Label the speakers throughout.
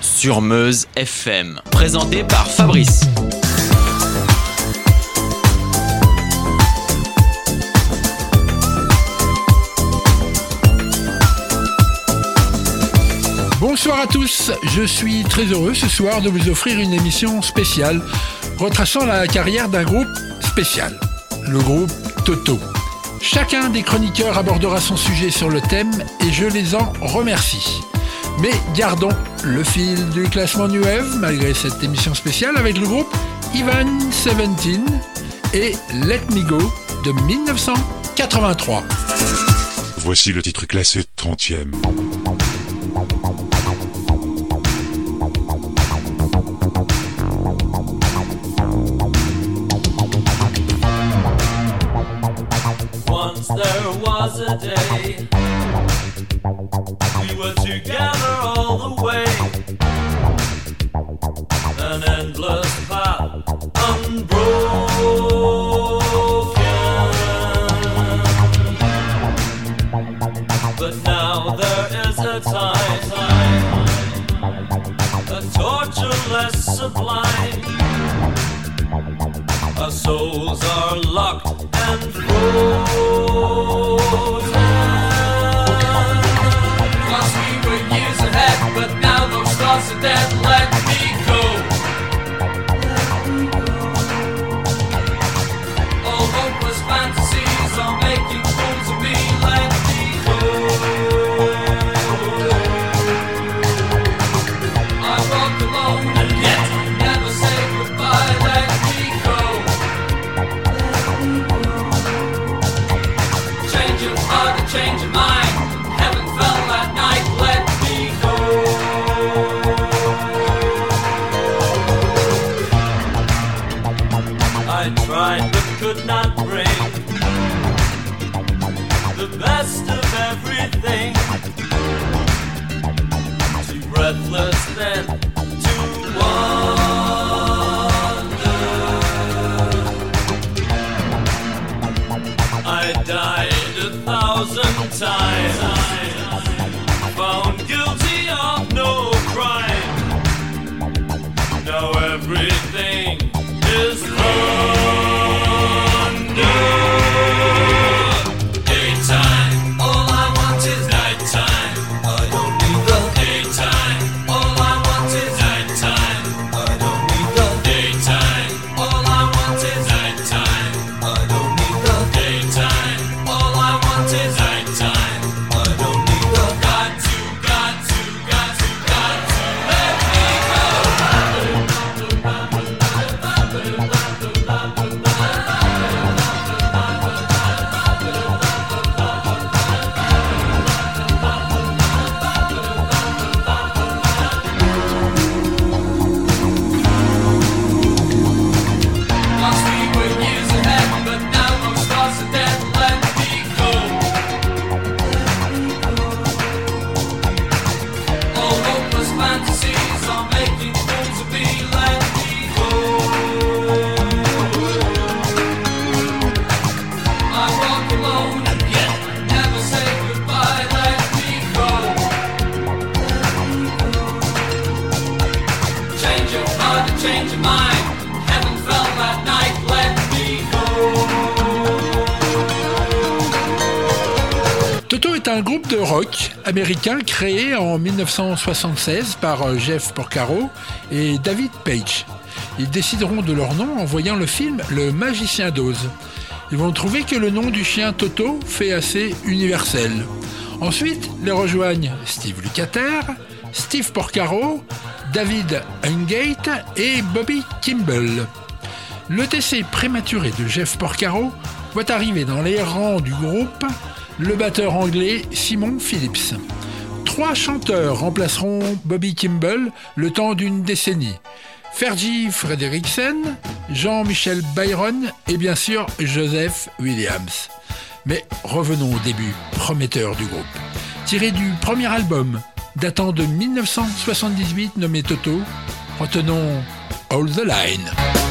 Speaker 1: Sur Meuse FM, présenté par Fabrice.
Speaker 2: Bonsoir à tous, je suis très heureux ce soir de vous offrir une émission spéciale retraçant la carrière d'un groupe spécial, le groupe Toto. Chacun des chroniqueurs abordera son sujet sur le thème et je les en remercie. Mais gardons le fil du classement New Wave malgré cette émission spéciale avec le groupe Ivan 17 et Let Me Go de 1983.
Speaker 3: Voici le titre classé 30e.
Speaker 4: was a day we were together
Speaker 2: un groupe de rock américain créé en 1976 par euh, Jeff Porcaro et David Page. Ils décideront de leur nom en voyant le film Le Magicien d'Oz. Ils vont trouver que le nom du chien Toto fait assez universel. Ensuite, les rejoignent Steve Lukather, Steve Porcaro, David Hungate et Bobby Kimball. Le décès prématuré de Jeff Porcaro voit arriver dans les rangs du groupe le batteur anglais Simon Phillips. Trois chanteurs remplaceront Bobby Kimball le temps d'une décennie. Fergie Frederiksen, Jean-Michel Byron et bien sûr Joseph Williams. Mais revenons au début prometteur du groupe. Tiré du premier album datant de 1978 nommé Toto, retenons All the Line.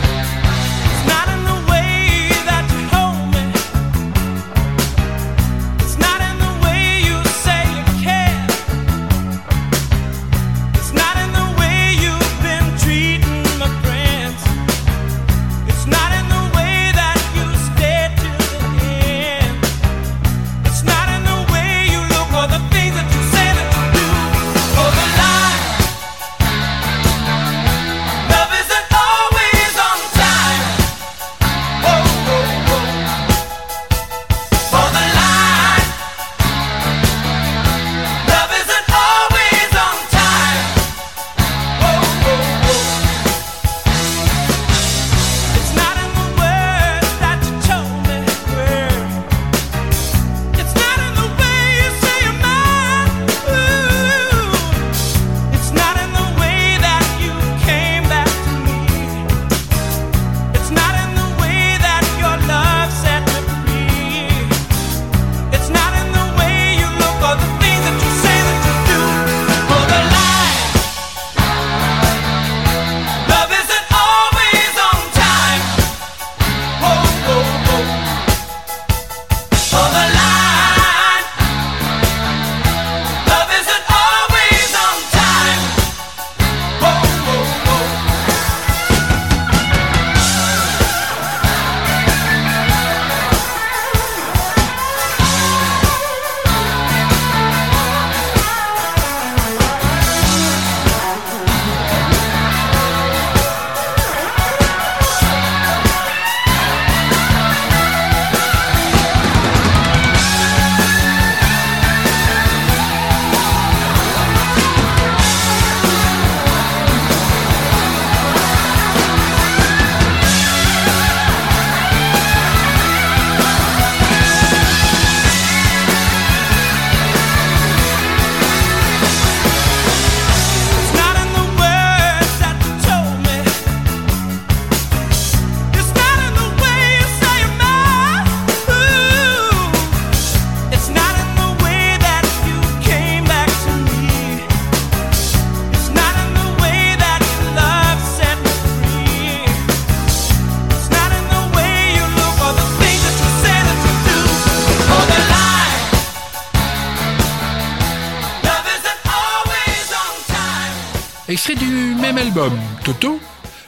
Speaker 2: Extrait du même album, Toto,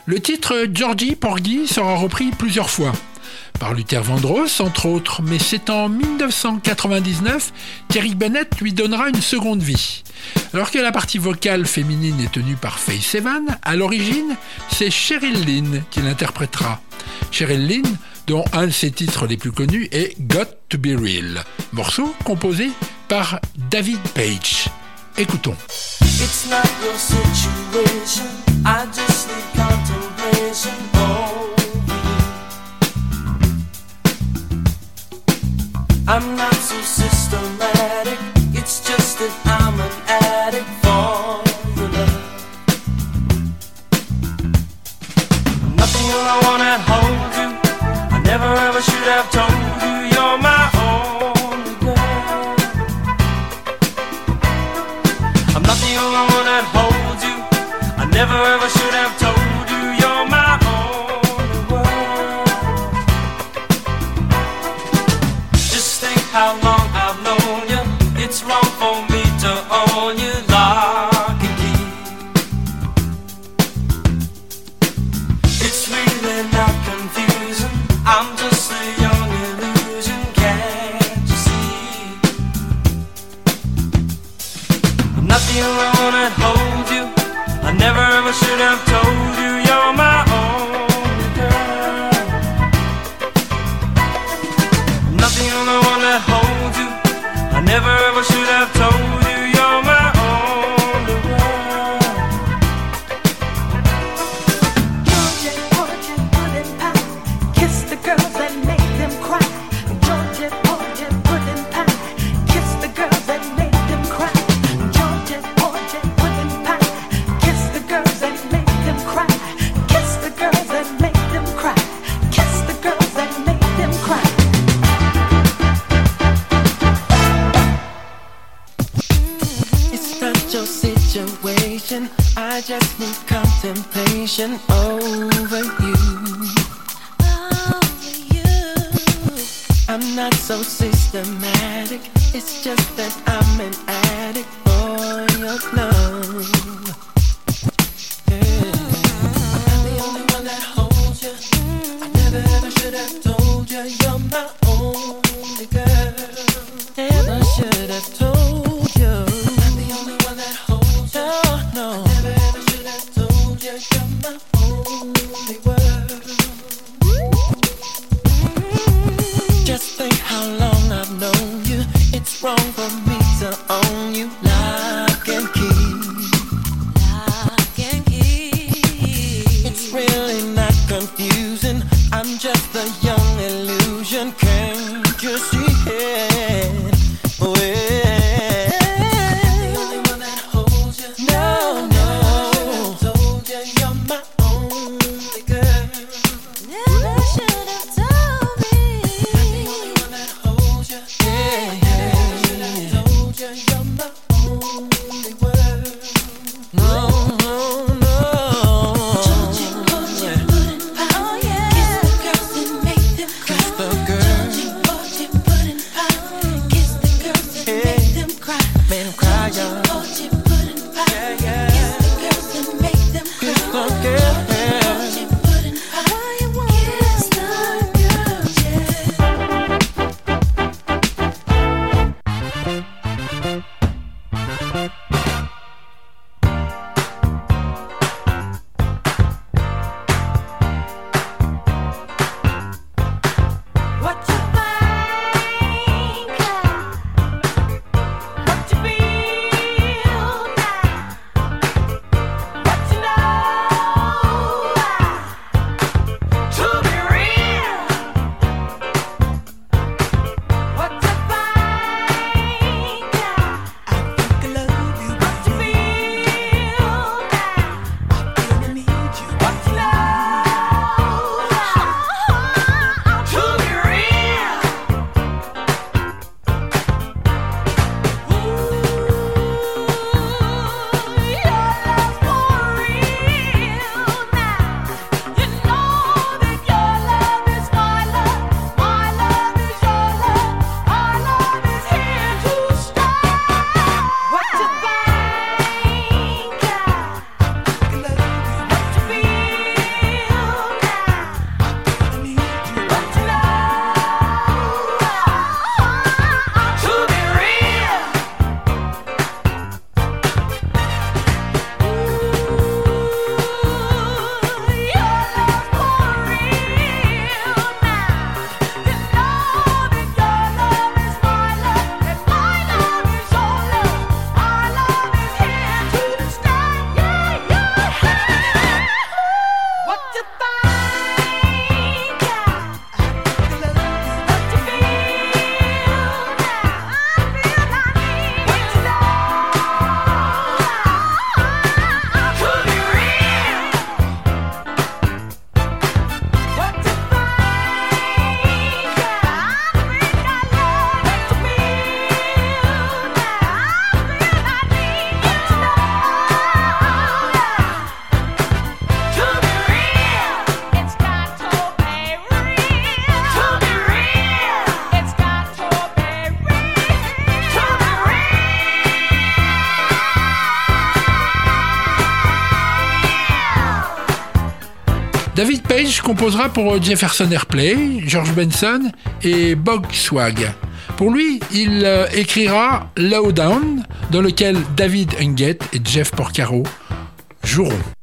Speaker 2: le titre Georgie Porgy sera repris plusieurs fois par Luther Vandross, entre autres, mais c'est en 1999 qu'Eric Bennett lui donnera une seconde vie. Alors que la partie vocale féminine est tenue par Faye Sevan, à l'origine, c'est Cheryl Lynn qui l'interprétera. Cheryl Lynn, dont un de ses titres les plus connus est Got to Be Real, morceau composé par David Page. Écoutons.
Speaker 5: It's not your situation. I just need contemplation. Oh, I'm not so systematic. It's just that I'm an addict for your love. Nothing I wanna hold you. I never ever should have told you. never ever should have
Speaker 2: Il composera pour euh, Jefferson Airplay, George Benson et Bog Swag. Pour lui, il euh, écrira Lowdown, dans lequel David Hungate et Jeff Porcaro joueront.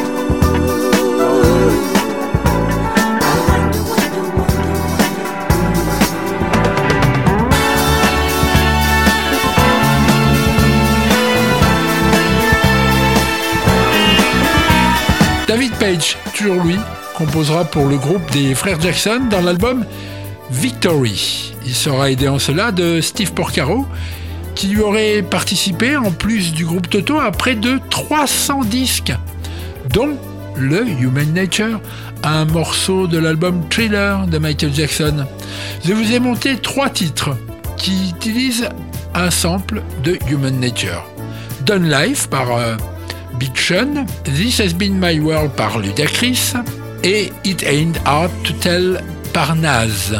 Speaker 2: David Page, toujours lui, composera pour le groupe des frères Jackson dans l'album Victory. Il sera aidé en cela de Steve Porcaro, qui lui aurait participé, en plus du groupe Toto, à près de 300 disques, dont le Human Nature, un morceau de l'album Thriller de Michael Jackson. Je vous ai monté trois titres qui utilisent un sample de Human Nature. Done Life par euh, This Has Been My World par Ludacris et It Ain't Hard to Tell par
Speaker 6: Naz.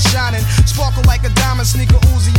Speaker 6: shining. Sparkle like a diamond, sneaker Uzi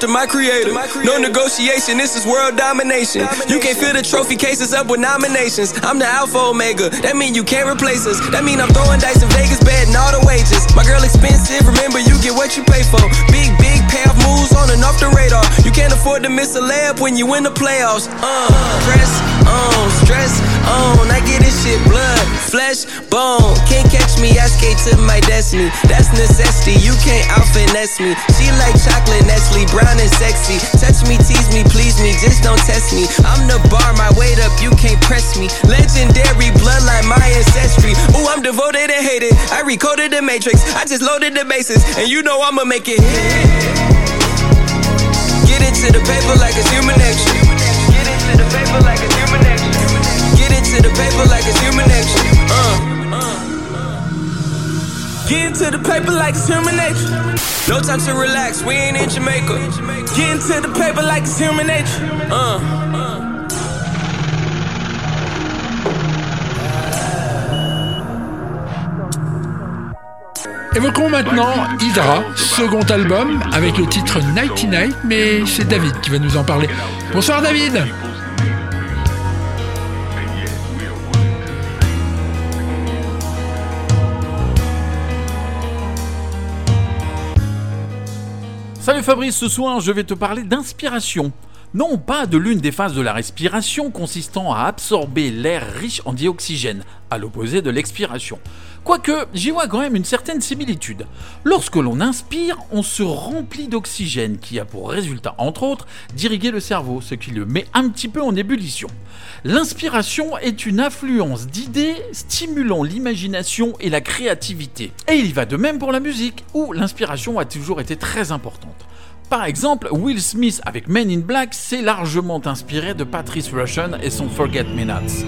Speaker 6: to
Speaker 7: my creator. No negotiation, this is world domination. You can't fill the trophy cases up with nominations. I'm the alpha omega, that mean you can't replace us. That mean I'm throwing dice in Vegas, betting all the wages. My girl expensive, remember you get what you pay for. Big, big payoff moves on and off the radar. You can't afford to miss a layup when you win the playoffs. Uh, press on, stress on. I get this shit blood, flesh, bone. Can't catch me, I skate to my destiny. That's necessity, you can't out finesse me. She like chocolate, Nestle, brown and sexy. Touch me, tease me, please me, just don't test me. I'm the bar, my weight up, you can't press me. Legendary bloodline, my ancestry. Ooh, I'm devoted and hated. I recoded the matrix, I just loaded the bases, and you know I'ma make it hit. Get into the paper like it's human nature. Paper like it's human nature. Uh. Get into the paper like it's human nature. No time to relax, we ain't in Jamaica. Get into the paper like it's human nature. Uh.
Speaker 2: Évoquons maintenant Hydra, second album avec le titre Nighty Night, mais c'est David qui va nous en parler. Bonsoir David
Speaker 8: Salut Fabrice, ce soir je vais te parler d'inspiration. Non pas de l'une des phases de la respiration consistant à absorber l'air riche en dioxygène, à l'opposé de l'expiration. Quoique, j'y vois quand même une certaine similitude. Lorsque l'on inspire, on se remplit d'oxygène qui a pour résultat, entre autres, d'irriguer le cerveau, ce qui le met un petit peu en ébullition. L'inspiration est une affluence d'idées stimulant l'imagination et la créativité. Et il y va de même pour la musique, où l'inspiration a toujours été très importante. Par exemple, Will Smith avec Men in Black s'est largement inspiré de Patrice Rushen et son Forget Me Nots.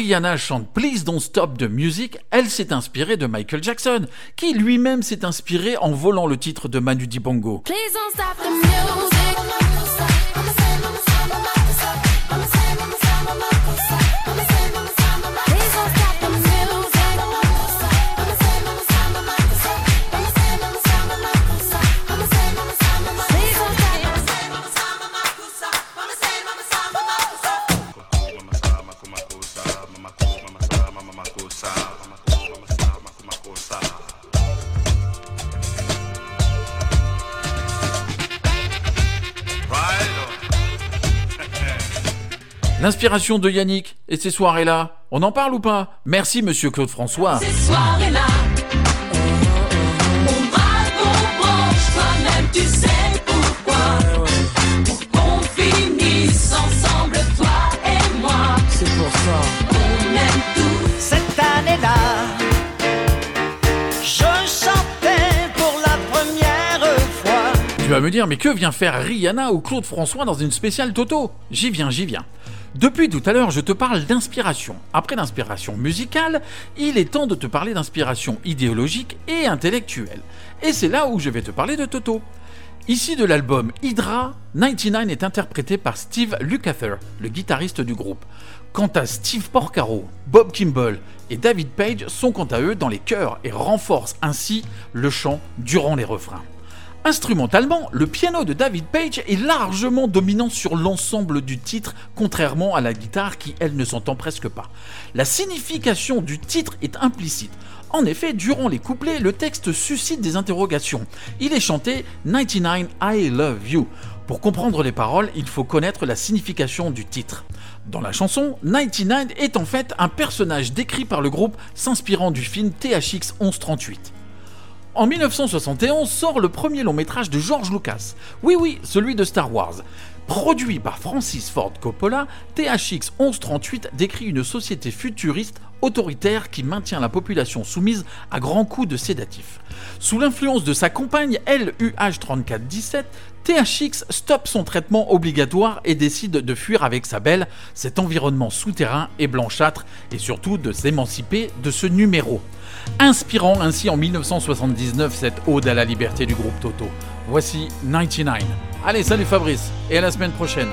Speaker 8: Rihanna chante Please Don't Stop the Music, elle s'est inspirée de Michael Jackson, qui lui-même s'est inspiré en volant le titre de Manu Dibango.
Speaker 9: Please.
Speaker 8: L'inspiration de Yannick et ces soirées-là, on en parle ou pas? Merci Monsieur Claude François.
Speaker 4: Ces soirées-là, on braque, on branche, toi-même tu sais pourquoi. Pour qu'on finisse ensemble, toi et moi. C'est pour ça. On aime tout.
Speaker 10: Cette année-là, je chantais pour la première fois.
Speaker 8: Tu vas me dire, mais que vient faire Rihanna ou Claude François dans une spéciale Toto? J'y viens, j'y viens. Depuis tout à l'heure, je te parle d'inspiration. Après l'inspiration musicale, il est temps de te parler d'inspiration idéologique et intellectuelle. Et c'est là où je vais te parler de Toto.
Speaker 10: Ici de l'album Hydra, 99 est interprété par Steve Lukather, le guitariste du groupe. Quant à Steve Porcaro, Bob Kimball et David Page sont quant à eux dans les chœurs et renforcent ainsi le chant durant les refrains. Instrumentalement, le piano de David Page est largement dominant sur l'ensemble du titre, contrairement à la guitare qui, elle, ne s'entend presque pas. La signification du titre est implicite. En effet, durant les couplets, le texte suscite des interrogations. Il est chanté 99 I Love You. Pour comprendre les paroles, il faut connaître la signification du titre. Dans la chanson, 99 est en fait un personnage décrit par le groupe s'inspirant du film THX 1138. En 1971 sort le premier long métrage de George Lucas. Oui oui, celui de Star Wars. Produit par Francis Ford Coppola, THX 1138 décrit une société futuriste autoritaire qui maintient la population soumise à grands coups de sédatifs. Sous l'influence de sa compagne LUH3417, THX stoppe son traitement obligatoire et décide de fuir avec sa belle cet environnement souterrain et blanchâtre et surtout de s'émanciper de ce numéro. Inspirant ainsi en 1979 cette ode à la liberté du groupe Toto. Voici 99. Allez, salut Fabrice et à la semaine prochaine.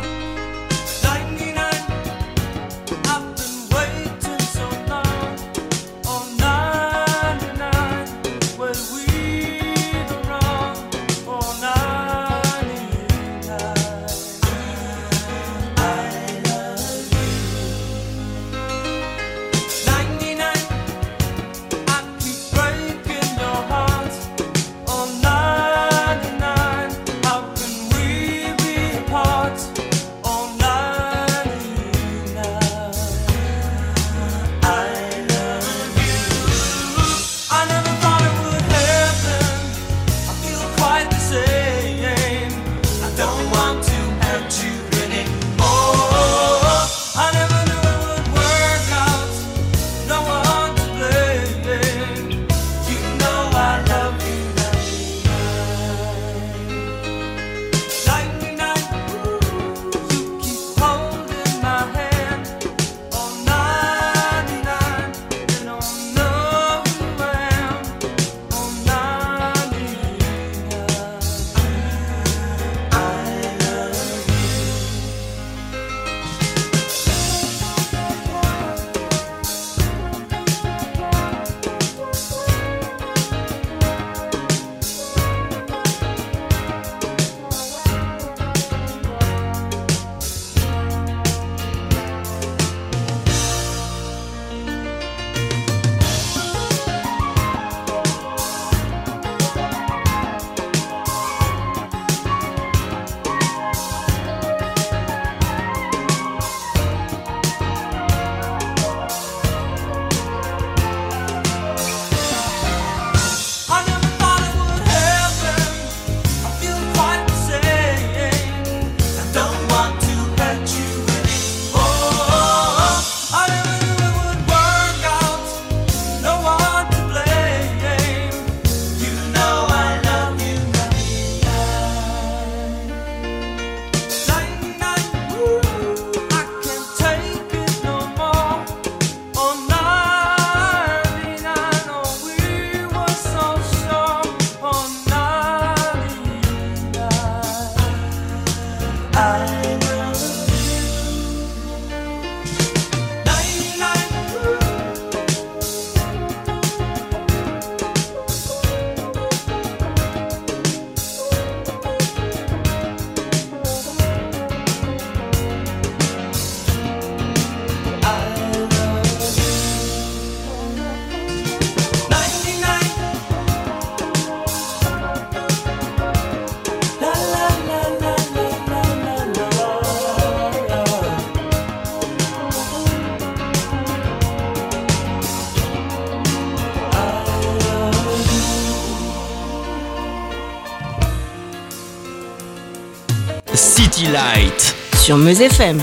Speaker 1: Light.
Speaker 11: Sur Meuse FM.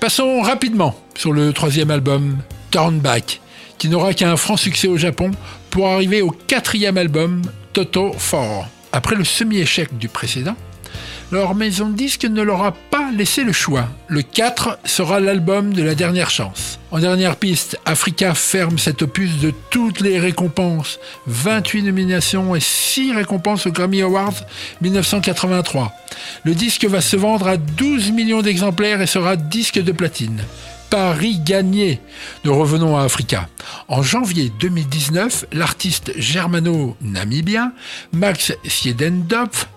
Speaker 2: Passons rapidement sur le troisième album, Turn Back, qui n'aura qu'un franc succès au Japon pour arriver au quatrième album, Toto 4. Après le semi-échec du précédent, Leur maison de disques ne leur a pas laissé le choix. Le 4 sera l'album de la dernière chance. En dernière piste, Africa ferme cet opus de toutes les récompenses. 28 nominations et 6 récompenses aux Grammy Awards 1983. Le disque va se vendre à 12 millions d'exemplaires et sera disque de platine. Paris gagné. Nous revenons à Africa. En janvier 2019, l'artiste germano-namibien Max Siedendorf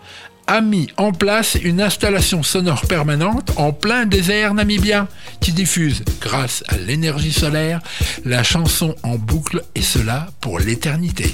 Speaker 2: a mis en place une installation sonore permanente en plein désert namibien qui diffuse, grâce à l'énergie solaire, la chanson en boucle et cela pour l'éternité.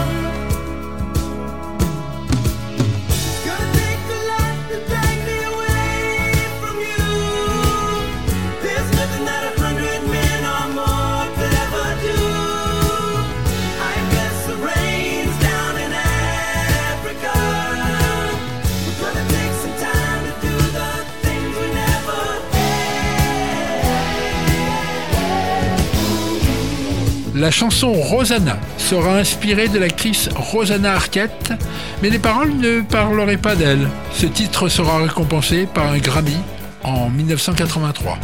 Speaker 2: La chanson Rosanna sera inspirée de l'actrice Rosanna Arquette, mais les paroles ne parleraient pas d'elle. Ce titre sera récompensé par un Grammy en 1983.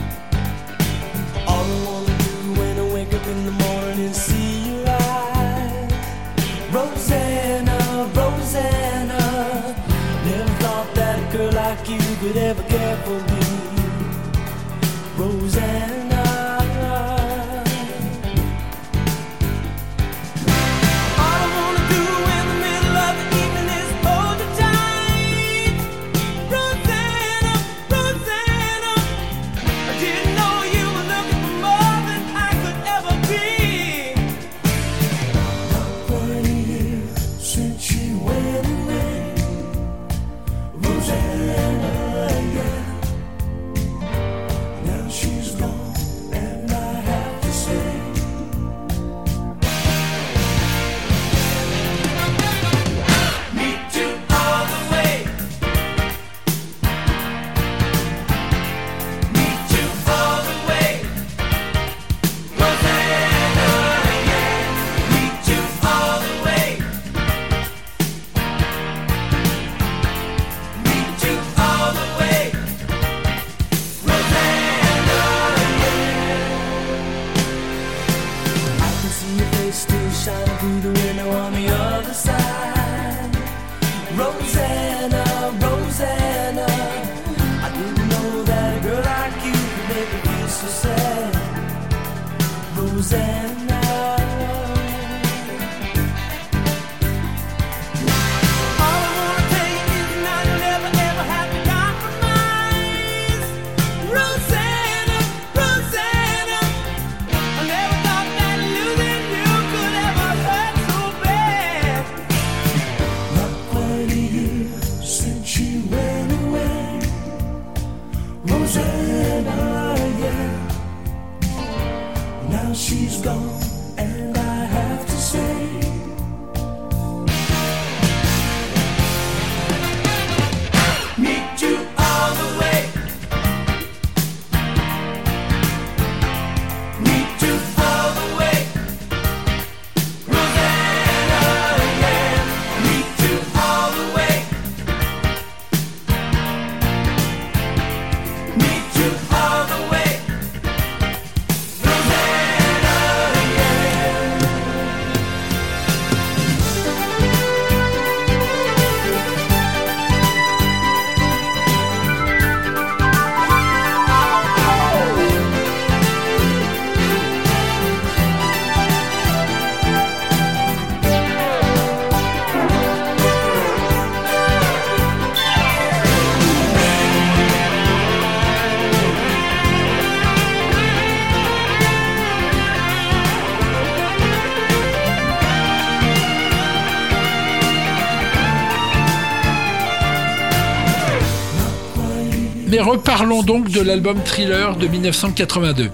Speaker 9: mais reparlons donc de l'album Thriller de 1982.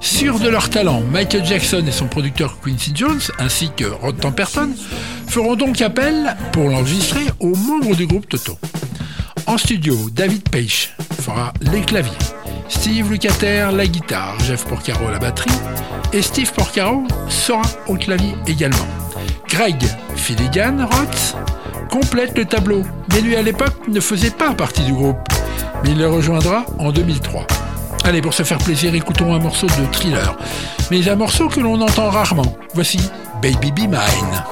Speaker 9: Sûrs de leur talent, Michael Jackson et son producteur Quincy Jones, ainsi que Rod Temperton, feront donc appel, pour l'enregistrer, aux membres du groupe Toto. En studio, David Page fera les claviers, Steve Lucater, la guitare, Jeff Porcaro la batterie, et Steve Porcaro sera au clavier également. Greg Filigan Roth complète le tableau, mais lui à l'époque ne faisait pas partie du groupe il le rejoindra en 2003. Allez, pour se faire plaisir, écoutons un morceau de thriller, mais un morceau que l'on entend rarement. Voici Baby Be Mine.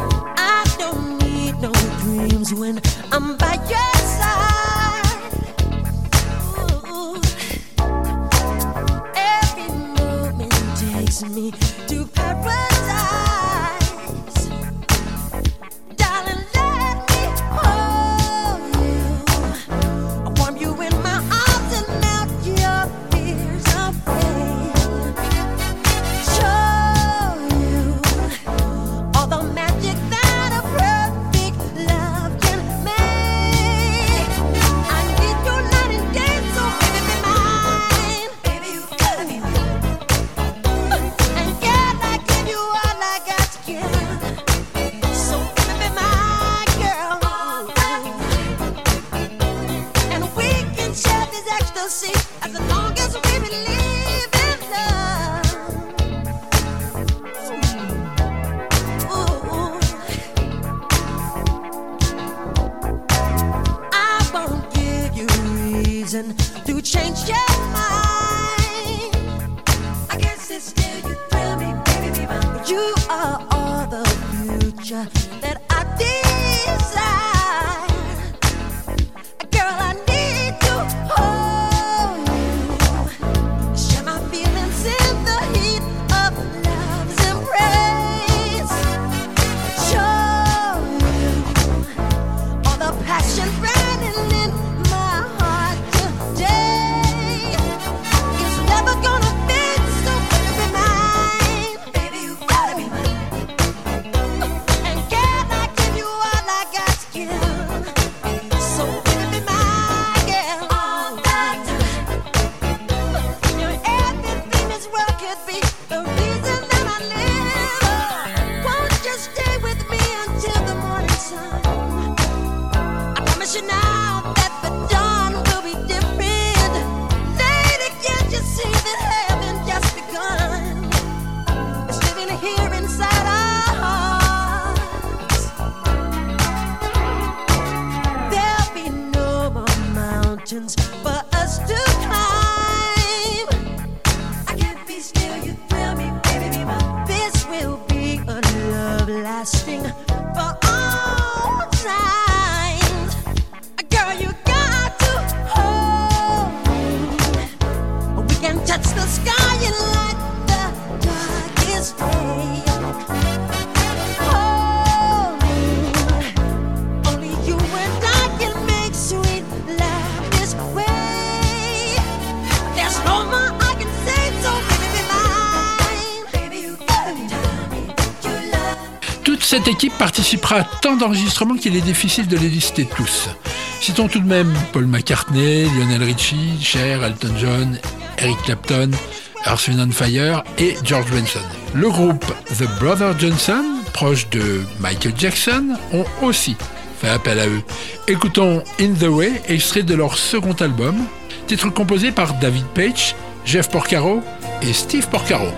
Speaker 2: À tant d'enregistrements qu'il est difficile de les lister tous. Citons tout de même Paul McCartney, Lionel Richie, Cher, Elton John, Eric Clapton, Earth, Wind Fire et George Benson. Le groupe The Brother Johnson, proche de Michael Jackson, ont aussi fait appel à eux. Écoutons In the Way, extrait de leur second album, titre composé par David Page, Jeff Porcaro et Steve Porcaro.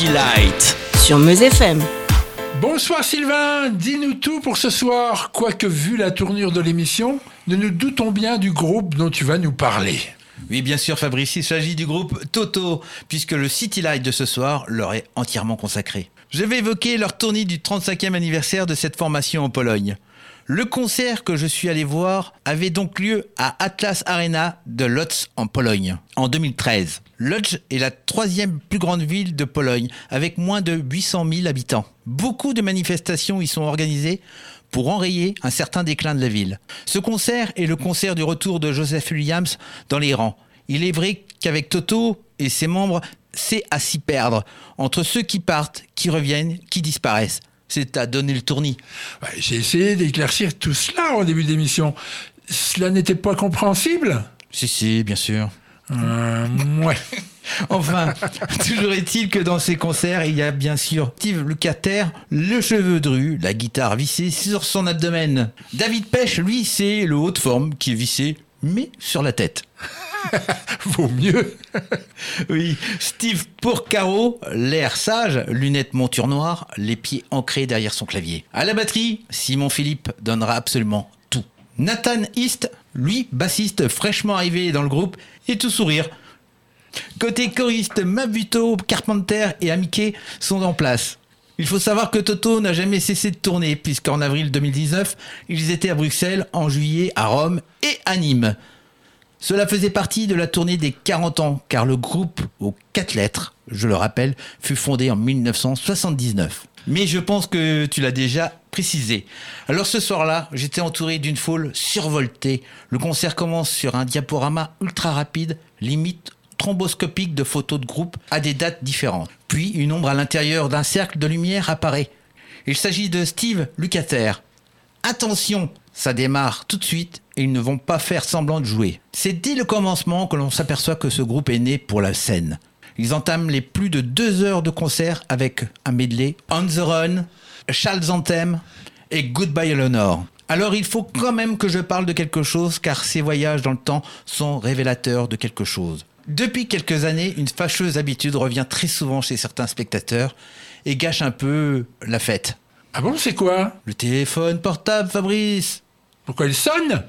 Speaker 1: City Light.
Speaker 12: Sur Meuse FM.
Speaker 2: Bonsoir Sylvain, dis-nous tout pour ce soir. Quoique vu la tournure de l'émission, nous nous doutons bien du groupe dont tu vas nous parler.
Speaker 13: Oui, bien sûr, Fabrice, il s'agit du groupe Toto, puisque le City Light de ce soir leur est entièrement consacré. Je vais évoquer leur tournée du 35e anniversaire de cette formation en Pologne. Le concert que je suis allé voir avait donc lieu à Atlas Arena de Lodz en Pologne en 2013. Lodz est la troisième plus grande ville de Pologne avec moins de 800 000 habitants. Beaucoup de manifestations y sont organisées pour enrayer un certain déclin de la ville. Ce concert est le concert du retour de Joseph Williams dans les rangs. Il est vrai qu'avec Toto et ses membres, c'est à s'y perdre entre ceux qui partent, qui reviennent, qui disparaissent. C'est à donner le tournis.
Speaker 2: Ouais, J'ai essayé d'éclaircir tout cela au début d'émission. Cela n'était pas compréhensible
Speaker 13: Si, si, bien sûr.
Speaker 2: Euh, ouais.
Speaker 13: Enfin, toujours est-il que dans ces concerts, il y a bien sûr Steve Lukather, le cheveu dru, la guitare vissée sur son abdomen. David Pêche, lui, c'est le haut de forme qui est vissé, mais sur la tête.
Speaker 2: Vaut mieux.
Speaker 13: oui, Steve Porcaro, l'air sage, lunettes monture noire, les pieds ancrés derrière son clavier. À la batterie, Simon Philippe donnera absolument tout. Nathan East, lui, bassiste fraîchement arrivé dans le groupe, est tout sourire. Côté choriste, Mabuto, Carpenter et Amike sont en place. Il faut savoir que Toto n'a jamais cessé de tourner, puisqu'en avril 2019, ils étaient à Bruxelles, en juillet à Rome et à Nîmes. Cela faisait partie de la tournée des 40 ans, car le groupe aux quatre lettres, je le rappelle, fut fondé en 1979. Mais je pense que tu l'as déjà précisé. Alors ce soir-là, j'étais entouré d'une foule survoltée. Le concert commence sur un diaporama ultra rapide, limite thromboscopique de photos de groupe à des dates différentes. Puis une ombre à l'intérieur d'un cercle de lumière apparaît. Il s'agit de Steve Lukather. Attention, ça démarre tout de suite et ils ne vont pas faire semblant de jouer. C'est dès le commencement que l'on s'aperçoit que ce groupe est né pour la scène. Ils entament les plus de deux heures de concert avec un medley On the Run, Charles Anthem et Goodbye Eleanor. Alors il faut quand même que je parle de quelque chose car ces voyages dans le temps sont révélateurs de quelque chose. Depuis quelques années, une fâcheuse habitude revient très souvent chez certains spectateurs et gâche un peu la fête.
Speaker 2: Ah bon, c'est quoi
Speaker 13: Le téléphone portable, Fabrice
Speaker 2: Pourquoi il sonne?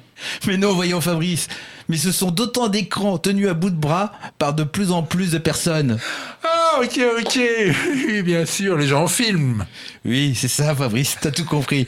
Speaker 13: Mais non, voyons Fabrice, mais ce sont d'autant d'écrans tenus à bout de bras par de plus en plus de personnes.
Speaker 2: Ah, ok, ok. Oui, bien sûr, les gens filment.
Speaker 13: Oui, c'est ça, Fabrice, t'as tout compris.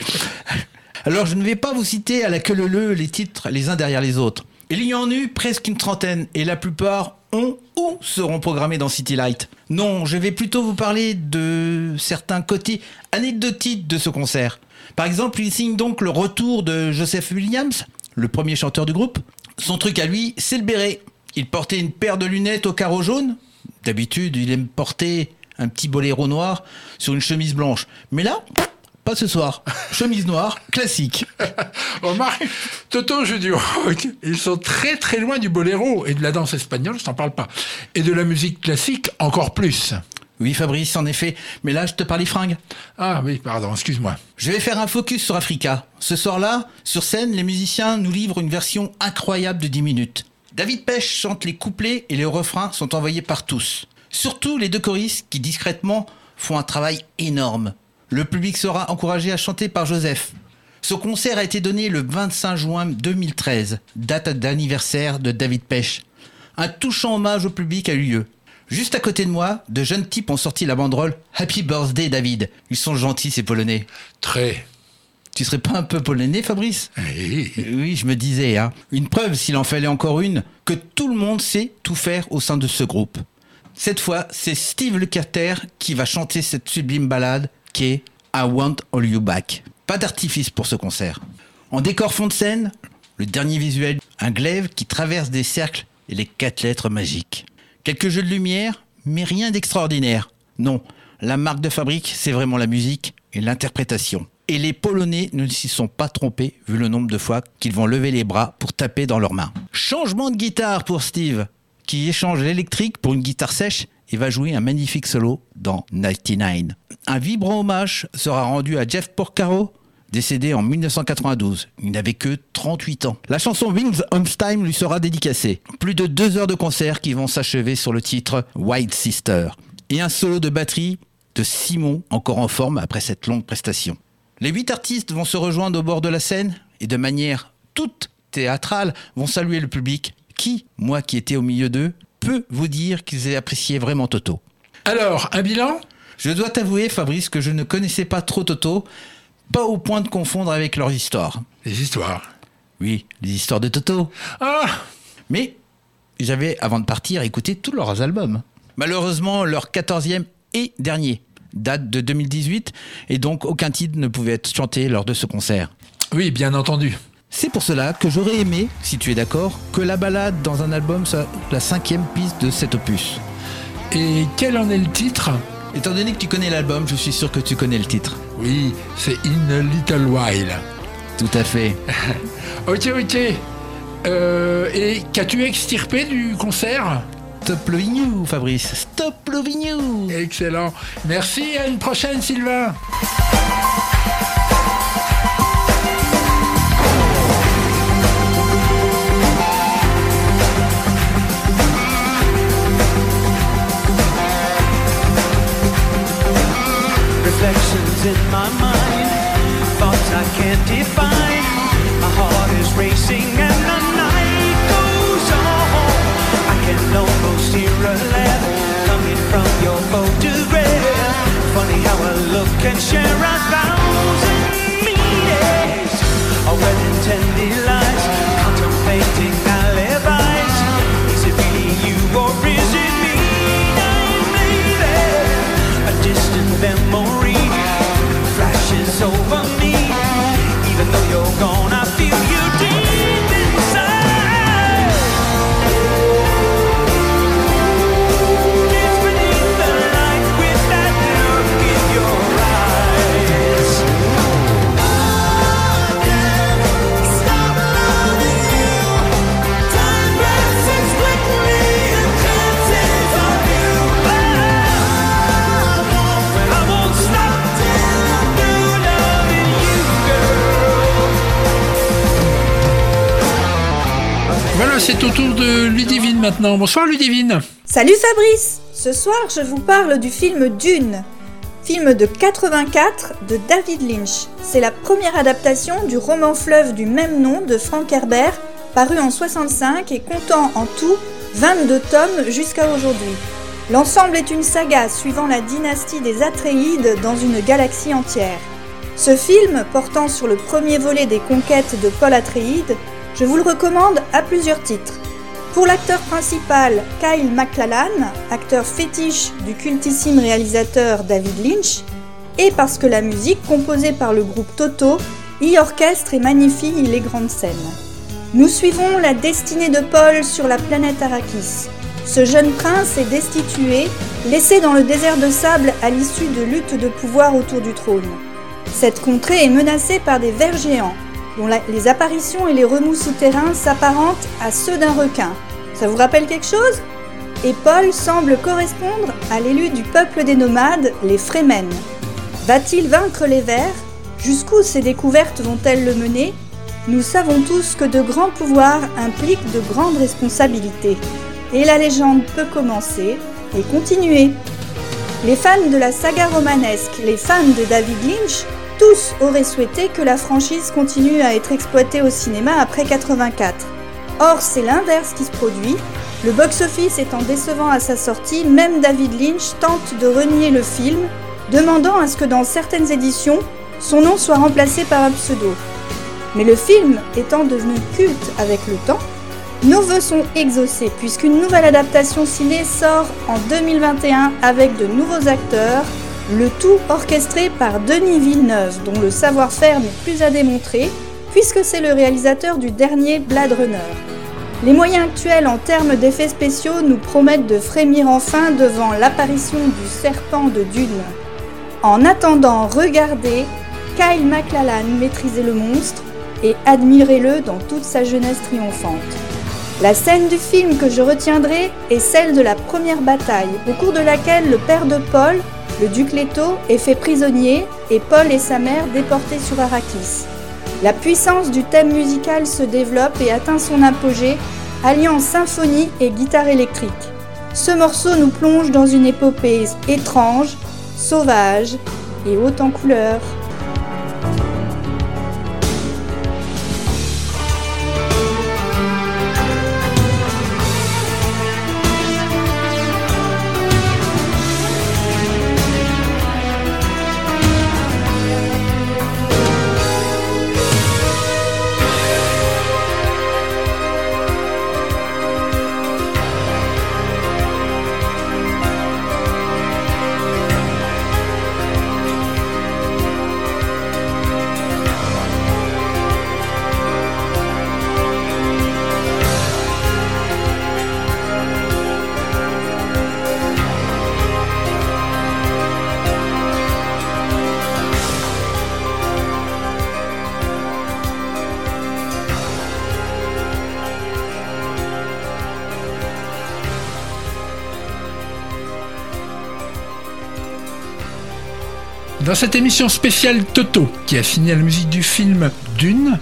Speaker 13: Alors, je ne vais pas vous citer à la queue leu les titres les uns derrière les autres. Il y en eut presque une trentaine, et la plupart ont ou seront programmés dans City Light. Non, je vais plutôt vous parler de certains côtés anecdotiques de ce concert. Par exemple, il signe donc le retour de Joseph Williams, le premier chanteur du groupe. Son truc à lui, c'est le béret. Il portait une paire de lunettes au carreau jaune. D'habitude, il aime porter un petit boléro noir sur une chemise blanche. Mais là, pas ce soir. Chemise noire, classique.
Speaker 2: Remarque, Toto, je dis rock, ils sont très très loin du boléro et de la danse espagnole, je t'en parle pas. Et de la musique classique, encore plus.
Speaker 13: Oui, Fabrice, en effet. Mais là, je te parle des fringues.
Speaker 2: Ah oui, pardon, excuse-moi.
Speaker 13: Je vais faire un focus sur Africa. Ce soir-là, sur scène, les musiciens nous livrent une version incroyable de 10 minutes. David Pêche chante les couplets et les refrains sont envoyés par tous. Surtout les deux choristes qui discrètement font un travail énorme. Le public sera encouragé à chanter par Joseph. Ce concert a été donné le 25 juin 2013, date d'anniversaire de David Pêche. Un touchant hommage au public a eu lieu. Juste à côté de moi, de jeunes types ont sorti la banderole Happy Birthday David. Ils sont gentils ces Polonais.
Speaker 2: Très.
Speaker 13: Tu serais pas un peu polonais, Fabrice?
Speaker 2: Oui.
Speaker 13: Oui, je me disais. Hein. Une preuve, s'il en fallait encore une, que tout le monde sait tout faire au sein de ce groupe. Cette fois, c'est Steve Lukather qui va chanter cette sublime ballade qui est I Want All You Back. Pas d'artifice pour ce concert. En décor fond de scène, le dernier visuel, un glaive qui traverse des cercles et les quatre lettres magiques. Quelques jeux de lumière, mais rien d'extraordinaire. Non, la marque de fabrique, c'est vraiment la musique et l'interprétation. Et les Polonais ne s'y sont pas trompés vu le nombre de fois qu'ils vont lever les bras pour taper dans leurs mains. Changement de guitare pour Steve, qui échange l'électrique pour une guitare sèche et va jouer un magnifique solo dans 99. Un vibrant hommage sera rendu à Jeff Porcaro, décédé en 1992. Il n'avait que 38 ans. La chanson Wings on Time lui sera dédicacée. Plus de deux heures de concert qui vont s'achever sur le titre White Sister. Et un solo de batterie de Simon, encore en forme après cette longue prestation. Les huit artistes vont se rejoindre au bord de la scène et de manière toute théâtrale vont saluer le public qui, moi qui étais au milieu d'eux, peut vous dire qu'ils aient apprécié vraiment Toto.
Speaker 2: Alors, un bilan?
Speaker 13: Je dois t'avouer, Fabrice, que je ne connaissais pas trop Toto, pas au point de confondre avec leurs histoires.
Speaker 2: Les histoires
Speaker 13: Oui, les histoires de Toto.
Speaker 2: Ah
Speaker 13: Mais j'avais, avant de partir, écouté tous leurs albums. Malheureusement, leur quatorzième et dernier date de 2018, et donc aucun titre ne pouvait être chanté lors de ce concert.
Speaker 2: Oui, bien entendu.
Speaker 13: C'est pour cela que j'aurais aimé, si tu es d'accord, que la balade dans un album soit la cinquième piste de cet opus.
Speaker 2: Et quel en est le titre?
Speaker 13: Étant donné que tu connais l'album, je suis sûr que tu connais le titre.
Speaker 2: Oui, c'est In a Little While.
Speaker 13: Tout à fait.
Speaker 2: ok, ok. Euh, et qu'as-tu extirpé du concert?
Speaker 13: Stop loving you, Fabrice. Stop loving you.
Speaker 2: Excellent. Merci, à une prochaine, Sylvain.
Speaker 10: Reflections in my mind, thoughts I can't define. My heart is racing and the night goes on. I can almost hear a laugh coming from your photograph. Funny how a look can share a thousand meanings. A well-intended lies, contemplating
Speaker 2: C'est au tour de Ludivine maintenant. Bonsoir Ludivine.
Speaker 12: Salut Fabrice Ce soir, je vous parle du film Dune. Film de 84 de David Lynch. C'est la première adaptation du roman fleuve du même nom de Frank Herbert, paru en 65 et comptant en tout 22 tomes jusqu'à aujourd'hui. L'ensemble est une saga suivant la dynastie des Atréides dans une galaxie entière. Ce film, portant sur le premier volet des conquêtes de Paul Atréide, je vous le recommande à plusieurs titres. Pour l'acteur principal, Kyle MacLachlan, acteur fétiche du cultissime réalisateur David Lynch, et parce que la musique composée par le groupe Toto y orchestre et magnifie les grandes scènes. Nous suivons la destinée de Paul sur la planète Arrakis. Ce jeune prince est destitué, laissé dans le désert de sable à l'issue de luttes de pouvoir autour du trône. Cette contrée est menacée par des vers géants, dont les apparitions et les remous souterrains s'apparentent à ceux d'un requin. Ça vous rappelle quelque chose? Et Paul semble correspondre à l'élu du peuple des nomades, les Fremen. Va-t-il vaincre les vers Jusqu'où ces découvertes vont-elles le mener? Nous savons tous que de grands pouvoirs impliquent de grandes responsabilités. Et la légende peut commencer et continuer. Les fans de la saga romanesque, les fans de David Lynch, tous auraient souhaité que la franchise continue à être exploitée au cinéma après 84. Or, c'est l'inverse qui se produit. Le box-office étant décevant à sa sortie, même David Lynch tente de renier le film, demandant à ce que dans certaines éditions, son nom soit remplacé par un pseudo. Mais le film étant devenu culte avec le temps, nos vœux sont exaucés puisqu'une nouvelle adaptation ciné sort en 2021 avec de nouveaux acteurs, le tout orchestré par Denis Villeneuve, dont le savoir-faire n'est plus à démontrer, puisque c'est le réalisateur du dernier Blade Runner. Les moyens actuels en termes d'effets spéciaux nous promettent de frémir enfin devant l'apparition du serpent de Dune. En attendant, regardez Kyle MacLachlan maîtriser le monstre et admirez-le dans toute sa jeunesse triomphante. La scène du film que je retiendrai est celle de la première bataille, au cours de laquelle le père de Paul, le duc Leto, est fait prisonnier et Paul et sa mère déportés sur Arrakis. La puissance du thème musical se développe et atteint son apogée, alliant symphonie et guitare électrique. Ce morceau nous plonge dans une épopée étrange, sauvage et haute en couleurs.
Speaker 2: Dans cette émission spéciale Toto, qui a signé la musique du film Dune,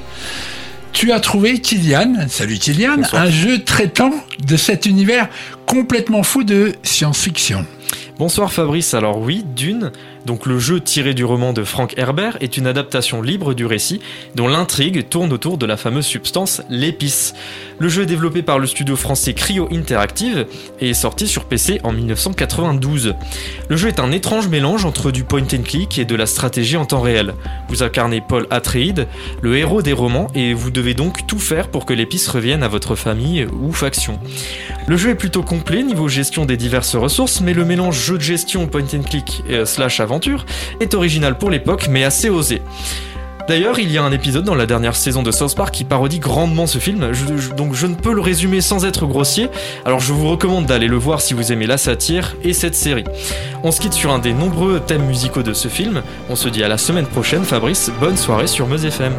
Speaker 2: tu as trouvé Kylian, salut Kylian,
Speaker 14: Bonsoir.
Speaker 2: un jeu traitant de cet univers complètement fou de science-fiction.
Speaker 14: Bonsoir Fabrice, alors oui, Dune, donc le jeu tiré du roman de Frank Herbert, est une adaptation libre du récit dont l'intrigue tourne autour de la fameuse substance l'épice. Le jeu est développé par le studio français Cryo Interactive et est sorti sur PC en 1992. Le jeu est un étrange mélange entre du point and click et de la stratégie en temps réel. Vous incarnez Paul Atreides, le héros des romans, et vous devez donc tout faire pour que l'épice revienne à votre famille ou faction. Le jeu est plutôt complet niveau gestion des diverses ressources, mais le mélange jeu de gestion point and click euh, slash aventure est original pour l'époque, mais assez osé. D'ailleurs, il y a un épisode dans la dernière saison de South Park qui parodie grandement ce film, donc je ne peux le résumer sans être grossier, alors je vous recommande d'aller le voir si vous aimez la satire et cette série. On se quitte sur un des nombreux thèmes musicaux de ce film, on se dit à la semaine prochaine Fabrice, bonne soirée sur Meuse FM.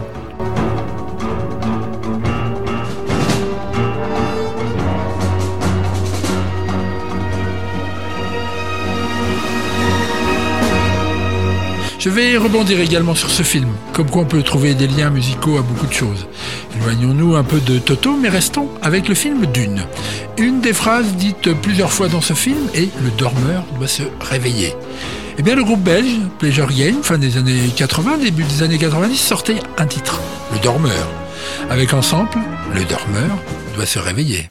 Speaker 2: Je vais rebondir également sur ce film, comme quoi on peut trouver des liens musicaux à beaucoup de choses. Éloignons-nous un peu de Toto, mais restons avec le film Dune. Une des phrases dites plusieurs fois dans ce film est Le dormeur doit se réveiller. Eh bien, le groupe belge Pleasure Game, fin des années 80, début des années 90, sortait un titre, Le dormeur, avec en sample Le dormeur doit se réveiller.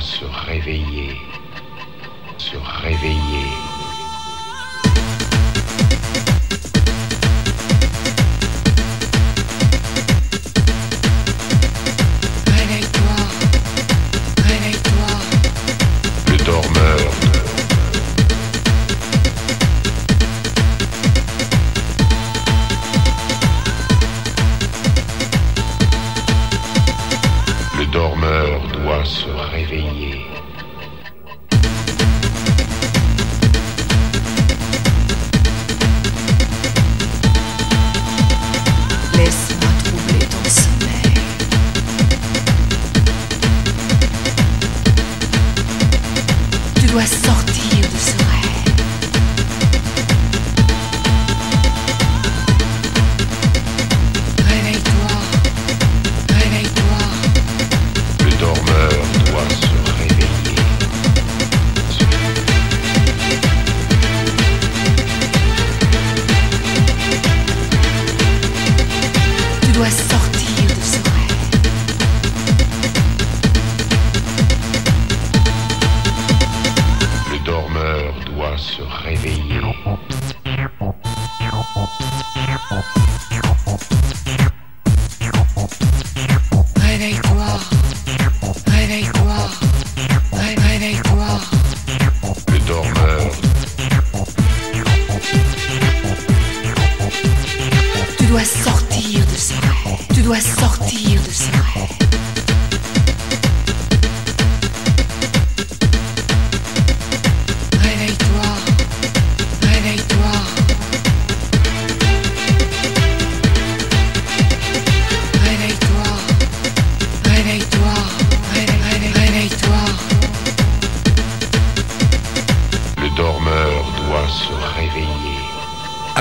Speaker 3: Se réveiller. Se réveiller.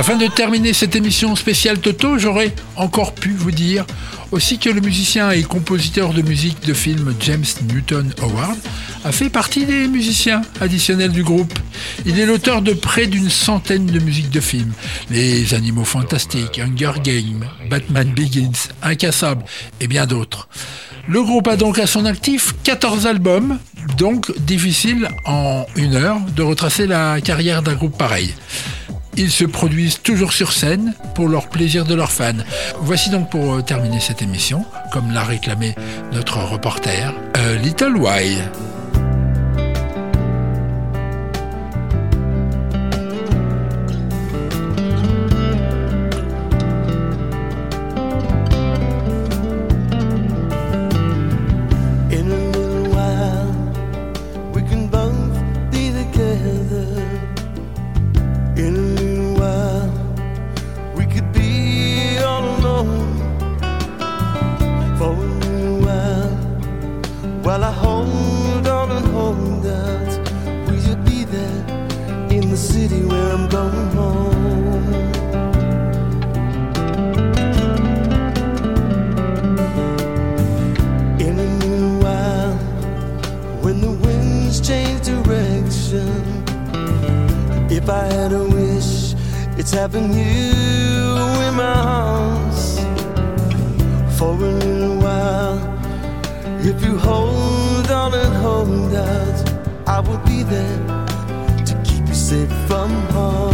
Speaker 2: Afin de terminer cette émission spéciale Toto, j'aurais encore pu vous dire aussi que le musicien et compositeur de musique de film James Newton Howard a fait partie des musiciens additionnels du groupe. Il est l'auteur de près d'une centaine de musiques de films. Les Animaux Fantastiques, Hunger Games, Batman Begins, Incassable et bien d'autres. Le groupe a donc à son actif 14 albums, donc difficile en une heure de retracer la carrière d'un groupe pareil. Ils se produisent toujours sur scène pour leur plaisir de leurs fans. Voici donc pour euh, terminer cette émission, comme l'a réclamé notre reporter, A Little While.
Speaker 10: Having you in my arms for a little while. If you hold on and hold out, I will be there to keep you safe from harm.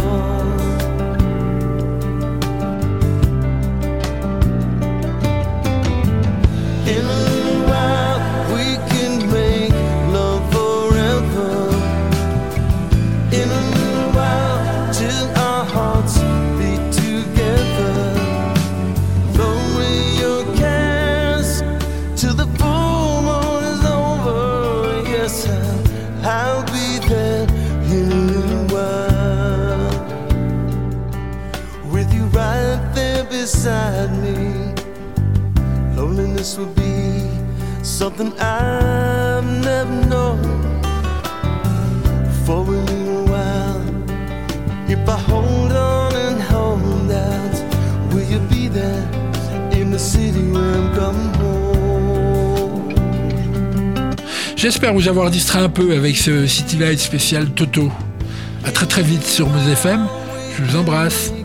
Speaker 2: J'espère vous avoir distrait un peu avec ce City Light spécial Toto. À très très vite sur Meuse FM. Je vous embrasse.